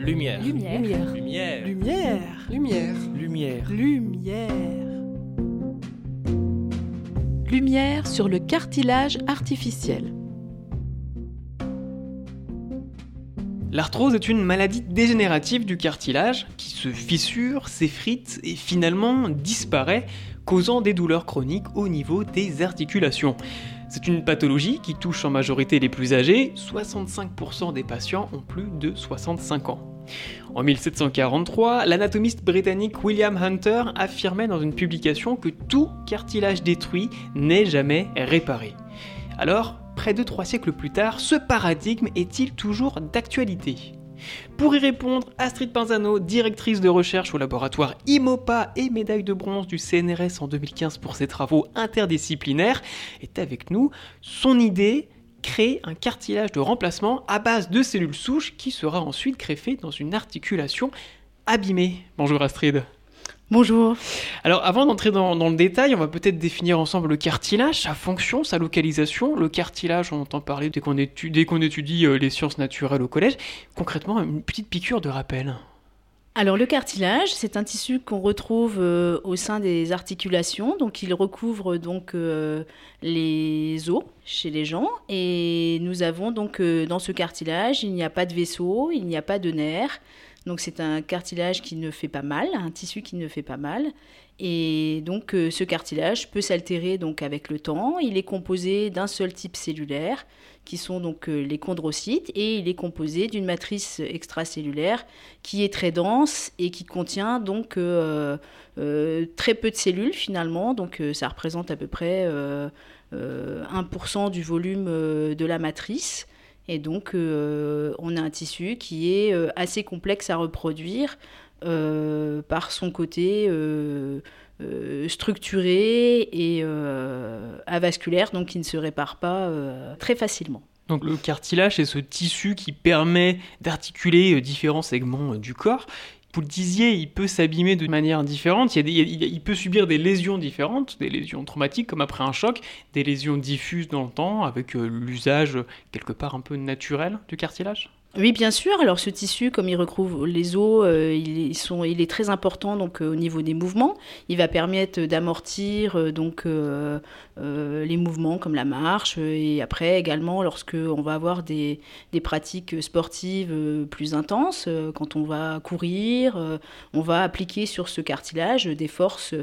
Lumière. Lumière. Lumière. Lumière. Lumière. Lumière. Lumière. Lumière sur le cartilage artificiel. L'arthrose est une maladie dégénérative du cartilage qui se fissure, s'effrite et finalement disparaît, causant des douleurs chroniques au niveau des articulations. C'est une pathologie qui touche en majorité les plus âgés, 65% des patients ont plus de 65 ans. En 1743, l'anatomiste britannique William Hunter affirmait dans une publication que tout cartilage détruit n'est jamais réparé. Alors, près de trois siècles plus tard, ce paradigme est-il toujours d'actualité? Pour y répondre, Astrid Pinzano, directrice de recherche au laboratoire IMOPA et médaille de bronze du CNRS en 2015 pour ses travaux interdisciplinaires, est avec nous. Son idée créer un cartilage de remplacement à base de cellules souches qui sera ensuite greffé dans une articulation abîmée. Bonjour Astrid. Bonjour. Alors avant d'entrer dans, dans, le détail, on va peut-être définir ensemble le cartilage, sa fonction, sa localisation. Le cartilage, on entend parler dès qu'on étudie, étudie euh, les sciences naturelles au collège. Concrètement, une petite piqûre de rappel. Alors le cartilage, c'est un tissu qu'on retrouve euh, au sein des articulations, donc il recouvre donc euh, les os chez les gens et nous avons donc euh, dans ce cartilage, il n'y a pas de vaisseau, il n'y a pas de nerfs. Donc c'est un cartilage qui ne fait pas mal, un tissu qui ne fait pas mal. Et donc ce cartilage peut s'altérer donc avec le temps. Il est composé d'un seul type cellulaire, qui sont donc euh, les chondrocytes, et il est composé d'une matrice extracellulaire qui est très dense et qui contient donc euh, très peu de cellules finalement. Donc ça représente à peu près 1% du volume de la matrice. Et donc, euh, on a un tissu qui est euh, assez complexe à reproduire euh, par son côté structuré et avasculaire, donc qui ne se répare pas très facilement. Donc le cartilage, c'est ce tissu qui permet d'articuler différents segments du corps vous le disiez, il peut s'abîmer de manière différente. Il, peut subir des lésions différentes, des lésions traumatiques comme après un choc, des lésions diffuses dans le temps avec euh, l'usage quelque part un peu naturel du cartilage? Oui, bien sûr. Alors ce tissu, comme il recouvre les os, euh, il, est très important donc euh, au niveau des mouvements. Il va permettre d'amortir euh, donc les mouvements comme la marche et après également lorsque on va avoir des, des pratiques sportives plus intenses, quand on va courir, on va appliquer sur ce cartilage des forces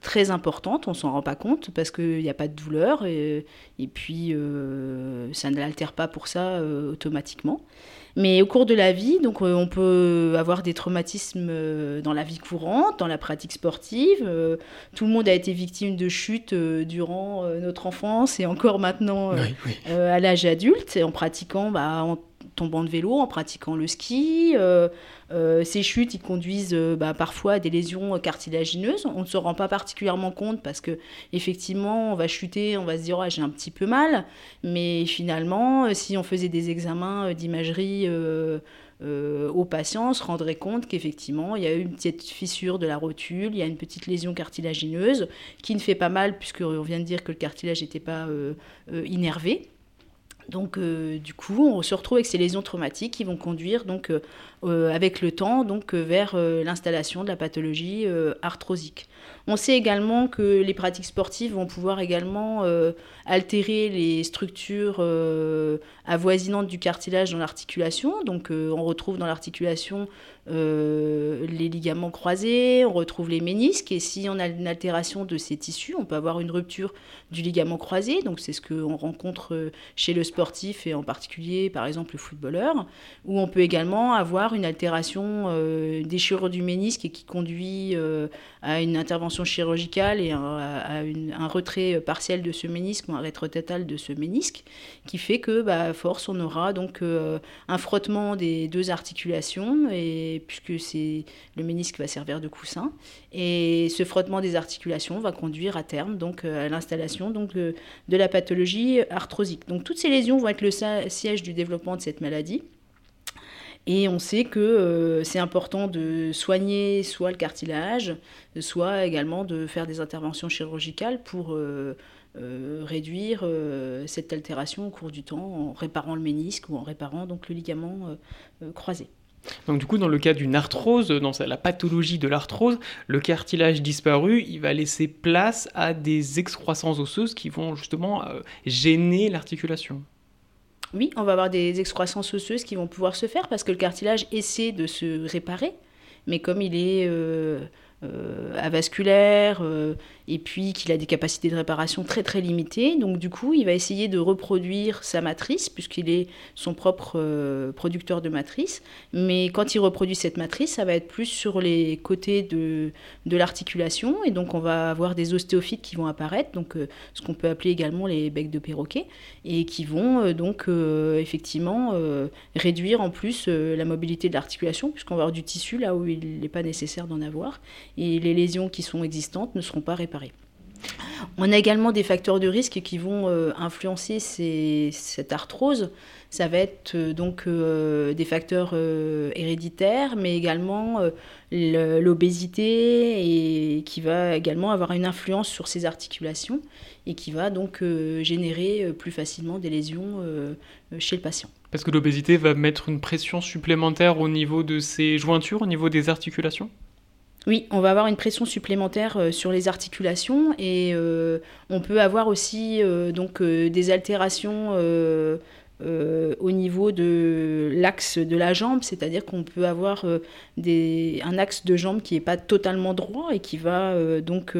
très importantes. On s'en rend pas compte parce qu'il n'y a pas de douleur et, et puis ça ne l'altère pas pour ça automatiquement. Mais au cours de la vie, donc euh, on peut avoir des traumatismes euh, dans la vie courante, dans la pratique sportive. Euh, tout le monde a été victime de chutes durant notre enfance et encore maintenant à l'âge adulte, en pratiquant bah, tombant de vélo, en pratiquant le ski. Euh, euh, ces chutes, conduisent euh, bah, parfois à des lésions cartilagineuses. On ne se rend pas particulièrement compte parce que effectivement, on va chuter, on va se dire j'ai un petit peu mal, mais finalement, si on faisait des examens d'imagerie aux patients, on se rendrait compte qu'effectivement, il y a une petite fissure de la rotule, il y a une petite lésion cartilagineuse qui ne fait pas mal puisqu'on vient de dire que le cartilage n'était pas innervé. Donc, euh, du coup, on se retrouve avec ces lésions traumatiques qui vont conduire, donc, euh, avec le temps, donc, vers l'installation de la pathologie arthrosique. On sait également que les pratiques sportives vont pouvoir également altérer les structures avoisinantes du cartilage dans l'articulation. Donc, on retrouve dans l'articulation euh, les ligaments croisés, on retrouve les ménisques, et si on a une altération de ces tissus, on peut avoir une rupture du ligament croisé, donc c'est ce qu'on rencontre euh, chez le sportif et en particulier par exemple le footballeur, ou on peut également avoir une altération, euh, déchirure du ménisque et qui conduit euh, à une intervention chirurgicale et à, un retrait partiel de ce ménisque ou un rétrototal de ce ménisque, qui fait que bah, force on aura donc un frottement des deux articulations et puisque c'est le ménisque va servir de coussin. Et ce frottement des articulations va conduire à terme donc euh, à l'installation donc de, la pathologie arthrosique. Donc toutes ces lésions vont être le siège du développement de cette maladie. Et on sait que euh, c'est important de soigner soit le cartilage, soit également de faire des interventions chirurgicales pour euh, réduire cette altération au cours du temps en réparant le ménisque ou en réparant donc le ligament croisé. Donc du coup, dans le cas d'une arthrose, dans la pathologie de l'arthrose, le cartilage disparu, il va laisser place à des excroissances osseuses qui vont justement euh, gêner l'articulation. Oui, on va avoir des excroissances osseuses qui vont pouvoir se faire parce que le cartilage essaie de se réparer, mais comme il est euh, avasculaire euh, et puis qu'il a des capacités de réparation très très limitées. Donc du coup, il va essayer de reproduire sa matrice puisqu'il est son propre euh, producteur de matrice. Mais quand il reproduit cette matrice, ça va être plus sur les côtés de, de l'articulation et donc on va avoir des ostéophytes qui vont apparaître, donc ce qu'on peut appeler également les becs de perroquet et qui vont donc effectivement réduire en plus la mobilité de l'articulation puisqu'on va avoir du tissu là où il n'est pas nécessaire d'en avoir et les lésions qui sont existantes ne seront pas réparées. On a également des facteurs de risque qui vont euh, influencer cette arthrose. Ça va être euh, donc euh, des facteurs héréditaires, mais également l'obésité et qui va également avoir une influence sur ces articulations et qui va donc générer plus facilement des lésions chez le patient. Parce que l'obésité va mettre une pression supplémentaire au niveau de ces jointures, au niveau des articulations? Oui, on va avoir une pression supplémentaire euh, sur les articulations et euh, on peut avoir aussi euh, donc des altérations au niveau de l'axe de la jambe, c'est-à-dire qu'on peut avoir un axe de jambe qui n'est pas totalement droit et qui va donc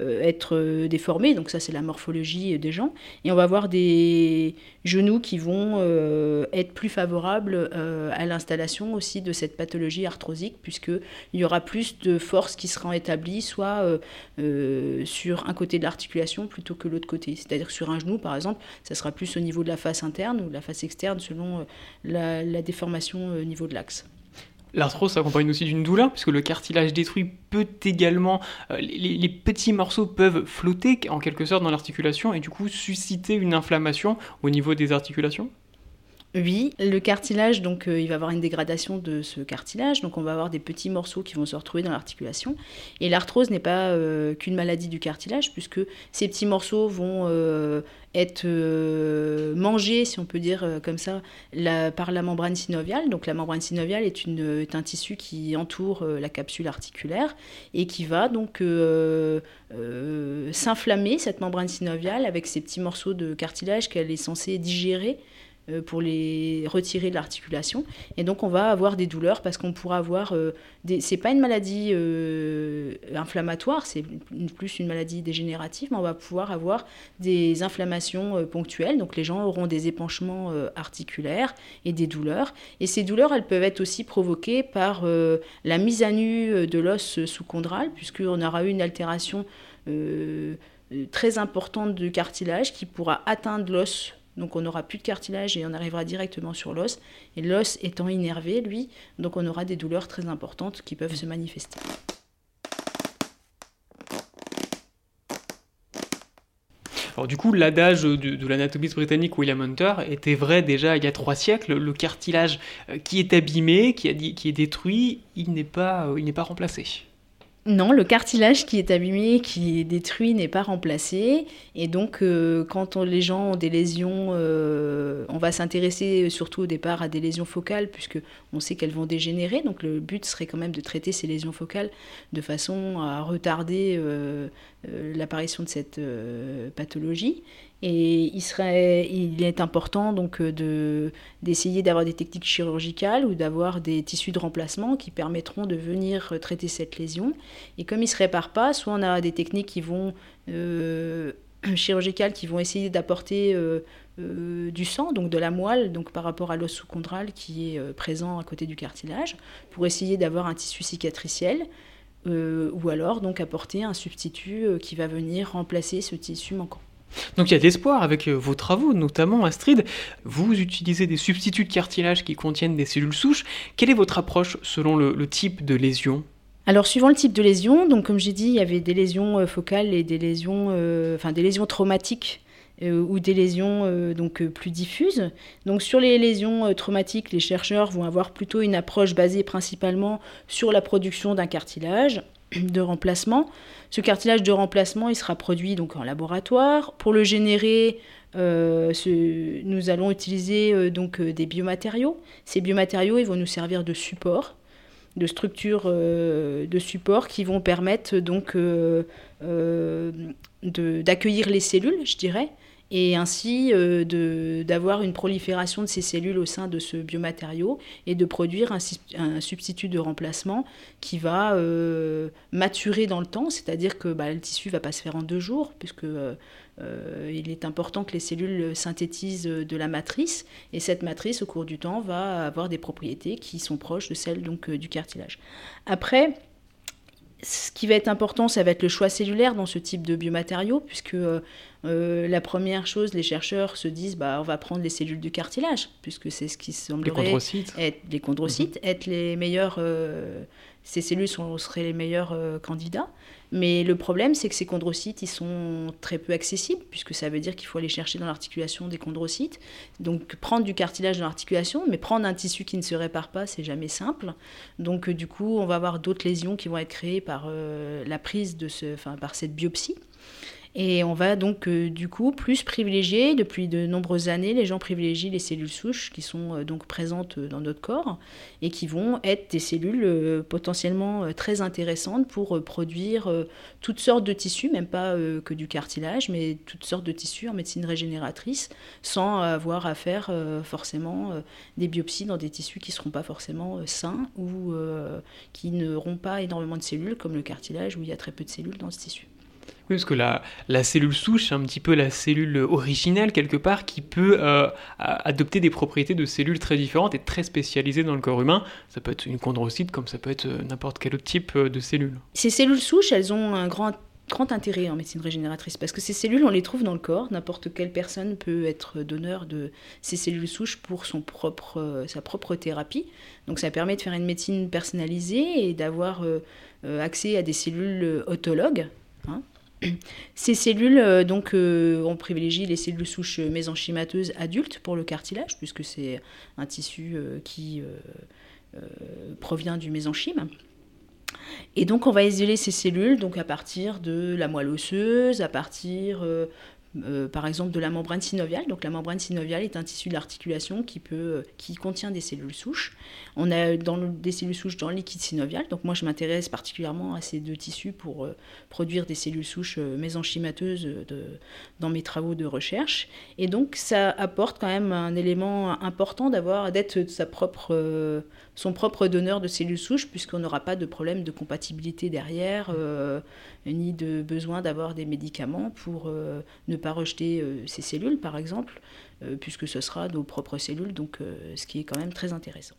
euh, être euh, déformés, donc ça c'est la morphologie des gens, et on va avoir des genoux qui vont euh, être plus favorables à l'installation aussi de cette pathologie arthrosique, puisqu'il y aura plus de force qui sera établie, soit sur un côté de l'articulation plutôt que l'autre côté. C'est-à-dire sur un genou, par exemple, ça sera plus au niveau de la face interne ou la face externe selon la, la déformation au niveau de l'axe. L'arthrose s'accompagne aussi d'une douleur, puisque le cartilage détruit peut également. Euh, les, petits morceaux peuvent flotter en quelque sorte dans l'articulation et du coup susciter une inflammation au niveau des articulations? Oui, le cartilage, donc euh, il va avoir une dégradation de ce cartilage, donc on va avoir des petits morceaux qui vont se retrouver dans l'articulation. Et l'arthrose n'est pas euh, qu'une maladie du cartilage, puisque ces petits morceaux vont euh, être mangés, si on peut dire comme ça, par la membrane synoviale. Donc la membrane synoviale est, une, est un tissu qui entoure la capsule articulaire et qui va donc s'inflammer, cette membrane synoviale, avec ces petits morceaux de cartilage qu'elle est censée digérer pour les retirer de l'articulation. Et donc on va avoir des douleurs parce qu'on pourra avoir euh, des... C'est pas une maladie euh, inflammatoire, c'est plus une maladie dégénérative, mais on va pouvoir avoir des inflammations ponctuelles. Donc les gens auront des épanchements articulaires et des douleurs. Et ces douleurs, elles peuvent être aussi provoquées par la mise à nu de l'os sous-chondral, puisqu'on aura eu une altération très importante du cartilage qui pourra atteindre l'os donc on n'aura plus de cartilage et on arrivera directement sur l'os. Et l'os étant innervé, lui, donc on aura des douleurs très importantes qui peuvent se manifester. Alors du coup, l'adage de, l'anatomiste britannique William Hunter était vrai déjà il y a trois siècles. Le cartilage euh, qui est abîmé, qui, est détruit, il n'est pas, euh, il n'est pas remplacé. Non, le cartilage qui est abîmé, qui est détruit, n'est pas remplacé. Et donc, euh, quand les gens ont des lésions, euh, on va s'intéresser surtout au départ à des lésions focales, puisque on sait qu'elles vont dégénérer. Donc, le but serait quand même de traiter ces lésions focales de façon à retarder euh, l'apparition de cette pathologie. Et il, serait, il est important donc euh, de, d'essayer d'avoir des techniques chirurgicales ou d'avoir des tissus de remplacement qui permettront de venir traiter cette lésion. Et comme il ne se répare pas, soit on a des techniques qui vont euh, chirurgicales qui vont essayer d'apporter euh, du sang, donc de la moelle, donc par rapport à l'os sous-chondral qui est présent à côté du cartilage, pour essayer d'avoir un tissu cicatriciel. ou alors donc apporter un substitut qui va venir remplacer ce tissu manquant. Donc il y a d'espoir avec euh, vos travaux, notamment Astrid. Vous utilisez des substituts de cartilage qui contiennent des cellules souches. Quelle est votre approche selon le, type de lésion? Alors suivant le type de lésion, donc comme j'ai dit, il y avait des lésions euh, focales et des lésions, euh, enfin des lésions traumatiques ou des lésions donc plus diffuses. Donc sur les lésions traumatiques, les chercheurs vont avoir plutôt une approche basée principalement sur la production d'un cartilage de remplacement. Ce cartilage de remplacement, il sera produit donc en laboratoire. Pour le générer, euh, nous allons utiliser euh, donc des biomatériaux. Ces biomatériaux, ils vont nous servir de support, de structure de support qui vont permettre donc d'accueillir les cellules, je dirais, et ainsi euh, d'avoir une prolifération de ces cellules au sein de ce biomatériau et de produire un, substitut de remplacement qui va euh, maturer dans le temps, c'est-à-dire que bah, le tissu ne va pas se faire en deux jours, puisque euh, il est important que les cellules synthétisent de la matrice, et cette matrice, au cours du temps, va avoir des propriétés qui sont proches de celles donc, du cartilage. Après, ce qui va être important, ça va être le choix cellulaire dans ce type de biomatériaux, puisque euh, euh, la première chose, les chercheurs se disent, bah, on va prendre les cellules du cartilage, puisque c'est ce qui semblerait être les chondrocytes, mhm. être les meilleurs, euh, ces cellules seraient les meilleurs candidats. Mais le problème, c'est que ces chondrocytes, ils sont très peu accessibles, puisque ça veut dire qu'il faut aller chercher dans l'articulation des chondrocytes. Donc prendre du cartilage dans l'articulation, mais prendre un tissu qui ne se répare pas, c'est jamais simple. Donc euh, du coup, on va avoir d'autres lésions qui vont être créées par euh, la prise de ce, par cette biopsie. Et on va donc euh, du coup plus privilégier, depuis de nombreuses années, les gens privilégient les cellules souches qui sont euh, donc présentes euh, dans notre corps et qui vont être des cellules potentiellement très intéressantes pour produire toutes sortes de tissus, même pas que du cartilage, mais toutes sortes de tissus en médecine régénératrice, sans avoir à faire forcément des biopsies dans des tissus qui ne seront pas forcément sains ou qui n'auront pas énormément de cellules, comme le cartilage où il y a très peu de cellules dans ce tissu. Parce que la, cellule souche, un petit peu la cellule originelle quelque part qui peut euh, adopter des propriétés de cellules très différentes et très spécialisées dans le corps humain. Ça peut être une chondrocyte comme ça peut être euh, n'importe quel autre type euh, de cellule. Ces cellules souches, elles ont un grand grand intérêt en médecine régénératrice parce que ces cellules, on les trouve dans le corps. N'importe quelle personne peut être donneur de ces cellules souches pour son propre, sa propre thérapie. Donc ça permet de faire une médecine personnalisée et d'avoir accès à des cellules autologues. Hein. Ces cellules, euh, donc, euh, on privilégie les cellules souches mésenchymateuses adultes pour le cartilage, puisque c'est un tissu euh, qui provient du mésenchyme. Et donc, on va isoler ces cellules donc à partir de la moelle osseuse, à partir euh, par exemple de la membrane synoviale. Donc la membrane synoviale est un tissu d'articulation qui, peut, euh, qui contient des cellules souches. On a dans des cellules souches dans le liquide synovial. Donc moi je m'intéresse particulièrement à ces deux tissus pour euh, produire des cellules souches mésenchymateuses de, dans mes travaux de recherche. Et donc ça apporte quand même un élément important d'avoir d'être sa propre son propre donneur de cellules souches, puisqu'on n'aura pas de problème de compatibilité derrière, euh, ni de besoin d'avoir des médicaments pour euh, ne pas rejeter euh, ces cellules, par exemple, puisque ce sera nos propres cellules, donc ce qui est quand même très intéressant.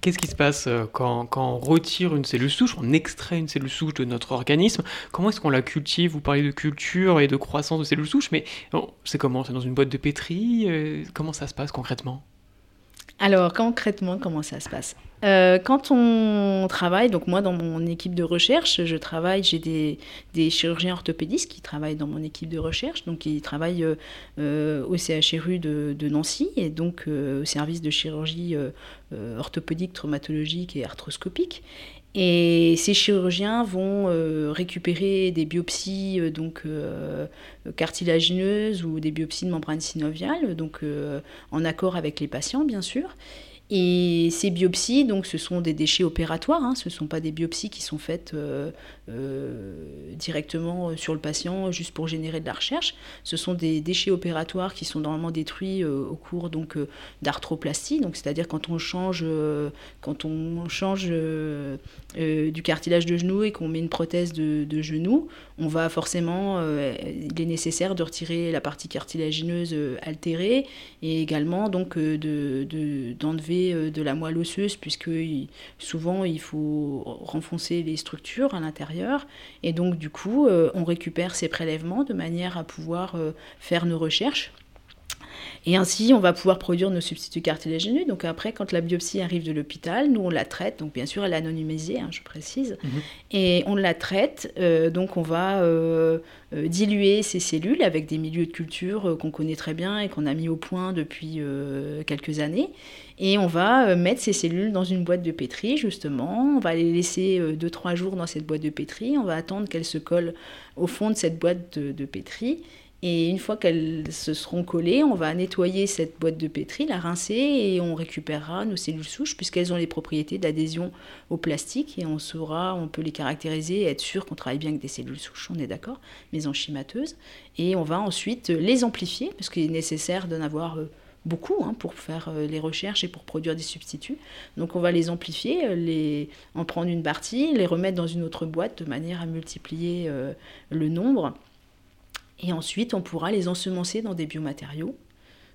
Qu'est-ce qui se passe euh, quand, on retire une cellule souche, on extrait une cellule souche de notre organisme Comment est-ce qu'on la cultive? Vous parlez de culture et de croissance de cellules souches, mais c'est comment? C'est dans une boîte de pétri euh, Comment ça se passe concrètement? Alors concrètement, comment ça se passe? Euh, Quand on travaille, donc moi dans mon équipe de recherche, je travaille, j'ai des, chirurgiens orthopédistes qui travaillent dans mon équipe de recherche, donc ils travaillent euh, au CHRU de, Nancy et donc euh, au service de chirurgie orthopédique, traumatologique et arthroscopique. Et ces chirurgiens vont euh, récupérer des biopsies euh, donc euh, cartilagineuses ou des biopsies de membrane synoviale, donc en accord avec les patients bien sûr. Et ces biopsies, donc, ce sont des déchets opératoires, hein, ce ne sont pas des biopsies qui sont faites euh, euh, directement sur le patient juste pour générer de la recherche. Ce sont des déchets opératoires qui sont normalement détruits euh, au cours donc d'arthroplastie, donc c'est-à-dire quand on change, quand on change du cartilage de genou et qu'on met une prothèse de, de, genou, on va forcément, il est nécessaire de retirer la partie cartilagineuse altérée et également donc de, d'enlever euh, de la moelle osseuse, puisque souvent il faut renfoncer les structures à l'intérieur. Et donc du coup, euh, on récupère ces prélèvements de manière à pouvoir euh, faire nos recherches. Et ainsi, on va pouvoir produire nos substituts cartilagineux. Donc après, quand la biopsie arrive de l'hôpital, nous on la traite. Donc bien sûr, elle est anonymisée, hein, je précise. Mhm. Et on la traite. Euh, donc on va euh, euh, diluer ces cellules avec des milieux de culture qu'on connaît très bien et qu'on a mis au point depuis quelques années. Et on va mettre ces cellules dans une boîte de pétri, justement. On va les laisser 2-3 jours dans cette boîte de pétri. On va attendre qu'elles se collent au fond de cette boîte de, de pétri. Et une fois qu'elles se seront collées, on va nettoyer cette boîte de pétri, la rincer et on récupérera nos cellules souches puisqu'elles ont les propriétés d'adhésion au plastique et on saura, on peut les caractériser et être sûr qu'on travaille bien avec des cellules souches, on est d'accord, mésenchymateuses. Et on va ensuite les amplifier parce qu'il est nécessaire d'en avoir euh, beaucoup hein, pour faire euh, les recherches et pour produire des substituts. Donc on va les amplifier, les, en prendre une partie, les remettre dans une autre boîte de manière à multiplier euh, le nombre et ensuite, on pourra les ensemencer dans des biomatériaux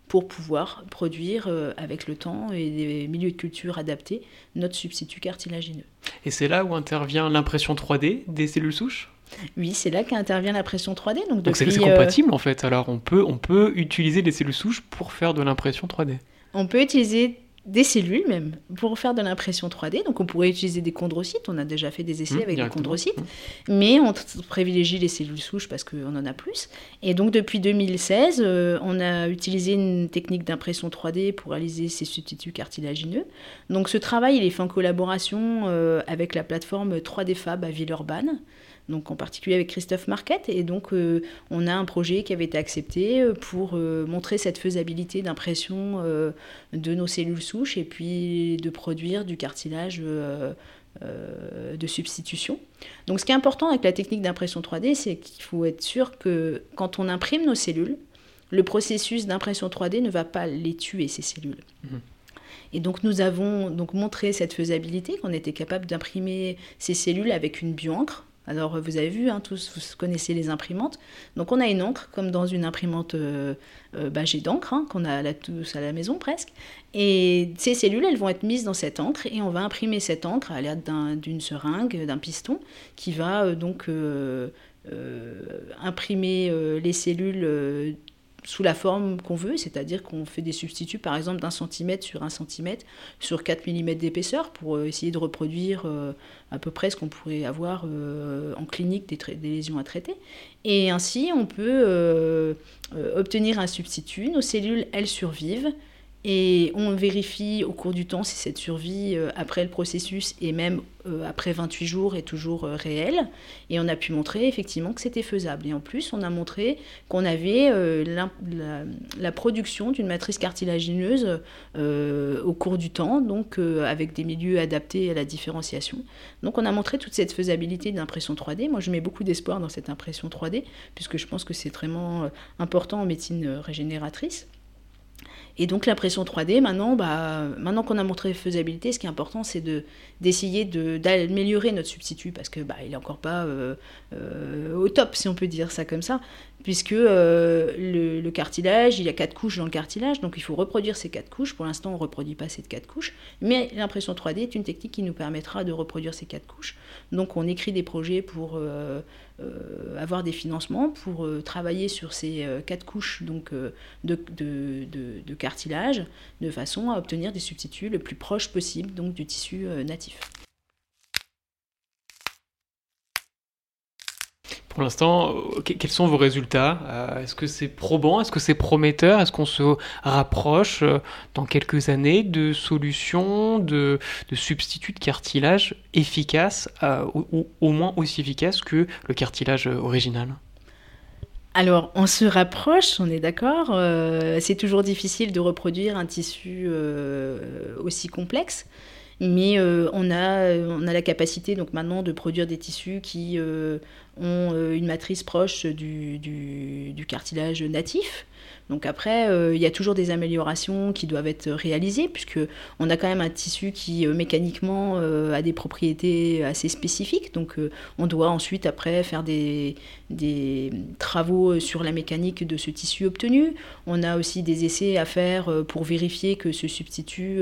pour pouvoir produire euh, avec le temps et des milieux de culture adaptés notre substitut cartilagineux. Et c'est là où intervient l'impression 3D des cellules souches? Oui, c'est là qu'intervient l'impression 3D. Donc, c'est compatible en fait. Alors on peut, on peut utiliser des cellules souches pour faire de l'impression 3D. On peut utiliser des cellules même pour faire de l'impression 3D. Donc on pourrait utiliser des chondrocytes, on a déjà fait des essais mmh, avec des chondrocytes, mmh. mais on privilégie les cellules souches parce qu'on en a plus. Et donc depuis 2016, euh, on a utilisé une technique d'impression 3D pour réaliser ces substituts cartilagineux. Donc ce travail, il est fait en collaboration euh, avec la plateforme 3D Fab à Villeurbanne donc en particulier avec Christophe Marquette. Et donc, euh, on a un projet qui avait été accepté euh, pour euh, montrer cette faisabilité d'impression de nos cellules souches et puis de produire du cartilage. de substitution. Donc ce qui est important avec la technique d'impression 3D, c'est qu'il faut être sûr que quand on imprime nos cellules, le processus d'impression 3D ne va pas les tuer, ces cellules. Mmh. Et donc nous avons donc montré cette faisabilité, qu'on était capable d'imprimer ces cellules avec une bioencre, alors vous avez vu, hein, tous vous connaissez les imprimantes. Donc on a une encre comme dans une imprimante euh, euh bah, d'encre hein, qu'on a tous à la maison presque. Et ces cellules, elles vont être mises dans cette encre et on va imprimer cette encre à l'aide d'une seringue, d'un piston, qui va euh, donc euh, imprimer les cellules sous la forme qu'on veut, c'est-à-dire qu'on fait des substituts par exemple d'un centimètre sur un centimètre sur 4 mm d'épaisseur pour euh, essayer de reproduire euh, à peu près ce qu'on pourrait avoir euh, en clinique des, des, lésions à traiter. Et ainsi, on peut obtenir un substitut, nos cellules, elles survivent, et on vérifie au cours du temps si cette survie euh, après le processus et même euh, après 28 jours est toujours euh, réelle. Et on a pu montrer effectivement que c'était faisable. Et en plus, on a montré qu'on avait la, production d'une matrice cartilagineuse au cours du temps, donc avec des milieux adaptés à la différenciation. Donc on a montré toute cette faisabilité d'impression 3D. Moi, je mets beaucoup d'espoir dans cette impression 3D, puisque je pense que c'est vraiment important en médecine régénératrice. Et donc l'impression 3D, maintenant, bah, maintenant qu'on a montré faisabilité, ce qui est important, c'est de, d'essayer d'améliorer notre substitut, parce que bah, n'est encore pas euh, euh, au top, si on peut dire ça comme ça, puisque euh, le, cartilage, il y a quatre couches dans le cartilage, donc il faut reproduire ces quatre couches. Pour l'instant, on ne reproduit pas ces quatre couches, mais l'impression 3D est une technique qui nous permettra de reproduire ces quatre couches. Donc on écrit des projets pour avoir des financements pour travailler sur ces quatre couches donc, de, de, de, de façon à obtenir des substituts le plus proches possible du tissu natif. Pour l'instant, euh, quels sont vos résultats euh, Est-ce que c'est probant Est-ce que c'est prometteur Est-ce qu'on se rapproche euh, dans quelques années de solutions, de, substituts de cartilage efficaces, ou au moins aussi efficaces que le cartilage original? Alors, on se rapproche, on est d'accord. c'est toujours difficile de reproduire un tissu aussi complexe. Mais on, a, on a la capacité donc maintenant de produire des tissus qui ont euh, une matrice proche du, cartilage natif. Donc après, euh, il y a toujours des améliorations qui doivent être réalisées, puisque on a quand même un tissu qui euh, mécaniquement a des propriétés assez spécifiques. Donc on doit ensuite après faire des, des, travaux sur la mécanique de ce tissu obtenu. On a aussi des essais à faire pour vérifier que ce substitut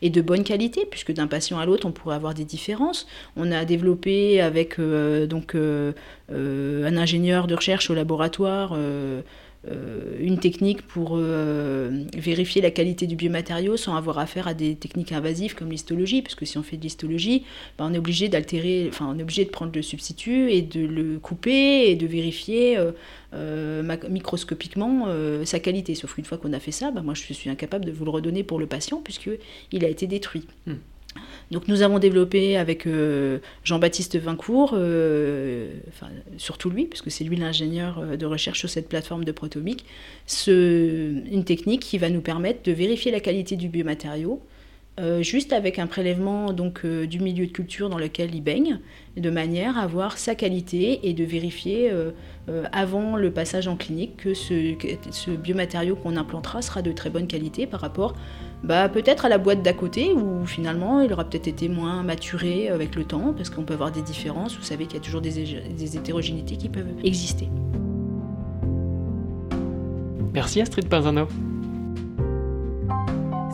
est de bonne qualité, puisque d'un patient à l'autre, on pourrait avoir des différences. On a développé avec donc euh, un ingénieur de recherche au laboratoire, euh, euh, une technique pour euh, vérifier la qualité du biomatériau sans avoir affaire à des techniques invasives comme l'histologie, parce que si on fait de l'histologie, ben, on est obligé d'altérer, on est de prendre le substitut et de le couper et de vérifier euh, microscopiquement sa qualité. Sauf qu'une fois qu'on a fait ça, ben, moi je suis incapable de vous le redonner pour le patient puisqu'il a été détruit. Hmm. Donc nous avons développé avec euh, Jean-Baptiste Vincourt, euh, surtout lui, parce que c'est lui l'ingénieur euh, de recherche sur cette plateforme de protomique, une technique qui va nous permettre de vérifier la qualité du biomatériau, juste avec un prélèvement donc, du milieu de culture dans lequel il baigne, de manière à voir sa qualité et de vérifier avant le passage en clinique que ce, ce biomatériau qu'on implantera sera de très bonne qualité par rapport bah, peut-être à la boîte d'à côté où finalement il aura peut-être été moins maturé avec le temps parce qu'on peut avoir des différences. Vous savez qu'il y a toujours des, des hétérogénéités qui peuvent exister. Merci Astrid Panzano.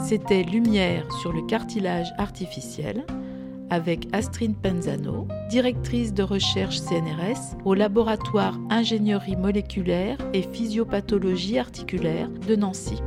C'était Lumière sur le cartilage artificiel avec Astrid Penzano, directrice de recherche CNRS au laboratoire ingénierie moléculaire et physiopathologie articulaire de Nancy.